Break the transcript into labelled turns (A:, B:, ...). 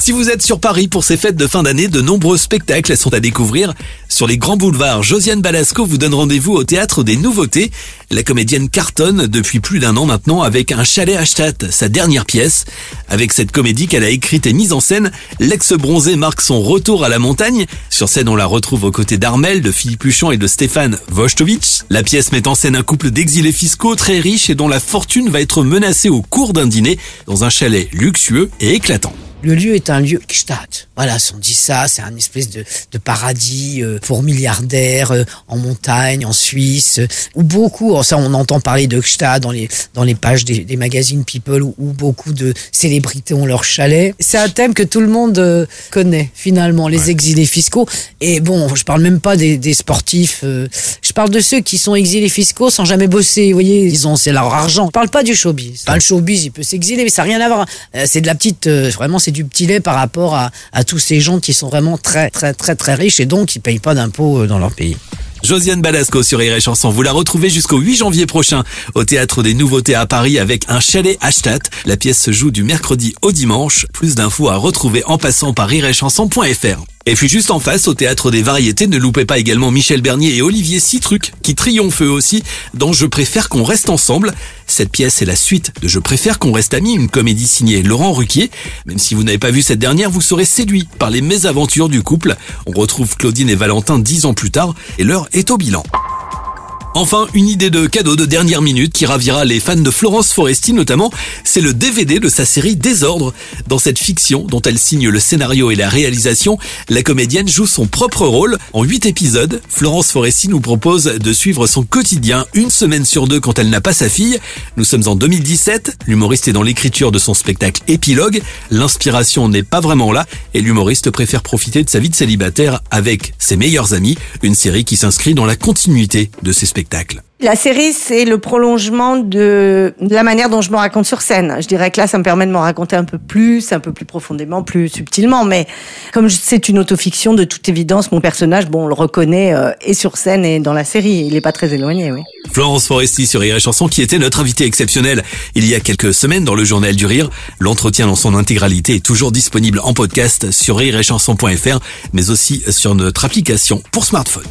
A: Si vous êtes sur Paris pour ces fêtes de fin d'année, de nombreux spectacles sont à découvrir. Sur les grands boulevards, Josiane Balasco vous donne rendez-vous au théâtre des nouveautés. La comédienne cartonne depuis plus d'un an maintenant avec un chalet à Stadt, sa dernière pièce. Avec cette comédie qu'elle a écrite et mise en scène, l'ex-bronzé marque son retour à la montagne. Sur scène, on la retrouve aux côtés d'Armel, de Philippe Luchon et de Stéphane Wojtowicz. La pièce met en scène un couple d'exilés fiscaux très riches et dont la fortune va être menacée au cours d'un dîner dans un chalet luxueux et éclatant.
B: Le lieu est un lieu Gstaad. Voilà, on dit ça, c'est un espèce de, de paradis euh, pour milliardaires euh, en montagne, en Suisse, euh, où beaucoup, ça on entend parler de Gstaad dans les dans les pages des, des magazines People, où, où, beaucoup de célébrités ont leur chalet. C'est un thème que tout le monde connaît finalement, les ouais. exilés fiscaux. Et bon, je parle même pas des, des sportifs. je parle de ceux qui sont exilés fiscaux sans jamais bosser. Vous voyez, ils ont c'est leur argent. Je parle pas du showbiz. Pas le showbiz, il peut s'exiler, mais ça n'a rien à voir. C'est de la petite, vraiment du petit lait par rapport à, tous ces gens qui sont vraiment très très très très riches et donc qui payent pas d'impôts dans leur pays.
A: Josiane Balasco sur Rire Chanson. Vous la retrouvez jusqu'au 8 janvier prochain au Théâtre des Nouveautés à Paris avec un chalet Stadt. La pièce se joue du mercredi au dimanche. Plus d'infos à retrouver en passant par rireetchanson.fr. Et puis juste en face, au Théâtre des Variétés, ne loupez pas également Michel Bernier et Olivier Citruc, qui triomphent eux aussi dans Je préfère qu'on reste ensemble. Cette pièce est la suite de Je préfère qu'on reste amis, une comédie signée Laurent Ruquier. Même si vous n'avez pas vu cette dernière, vous serez séduit par les mésaventures du couple. On retrouve Claudine et Valentin dix ans plus tard, et l'heure est au bilan. Enfin, une idée de cadeau de dernière minute qui ravira les fans de Florence Foresti notamment, c'est le DVD de sa série Désordre. Dans cette fiction, dont elle signe le scénario et la réalisation, la comédienne joue son propre rôle. En huit épisodes, Florence Foresti nous propose de suivre son quotidien une semaine sur deux quand elle n'a pas sa fille. Nous sommes en 2017, l'humoriste est dans l'écriture de son spectacle Épilogue. L'inspiration n'est pas vraiment là et l'humoriste préfère profiter de sa vie de célibataire avec ses meilleurs amis, une série qui s'inscrit dans la continuité de ses spectacles.
C: La série, c'est le prolongement de la manière dont je me raconte sur scène. Je dirais que là, ça me permet de me raconter un peu plus, un peu plus profondément, plus subtilement. Mais comme c'est une autofiction, de toute évidence, mon personnage, bon, on le reconnaît euh, et sur scène et dans la série. Il n'est pas très éloigné, oui.
A: Florence Foresti sur Rire et Chanson, qui était notre invitée exceptionnelle il y a quelques semaines dans le Journal du Rire. L'entretien dans son intégralité est toujours disponible en podcast sur rireetchanson.fr, mais aussi sur notre application pour smartphone.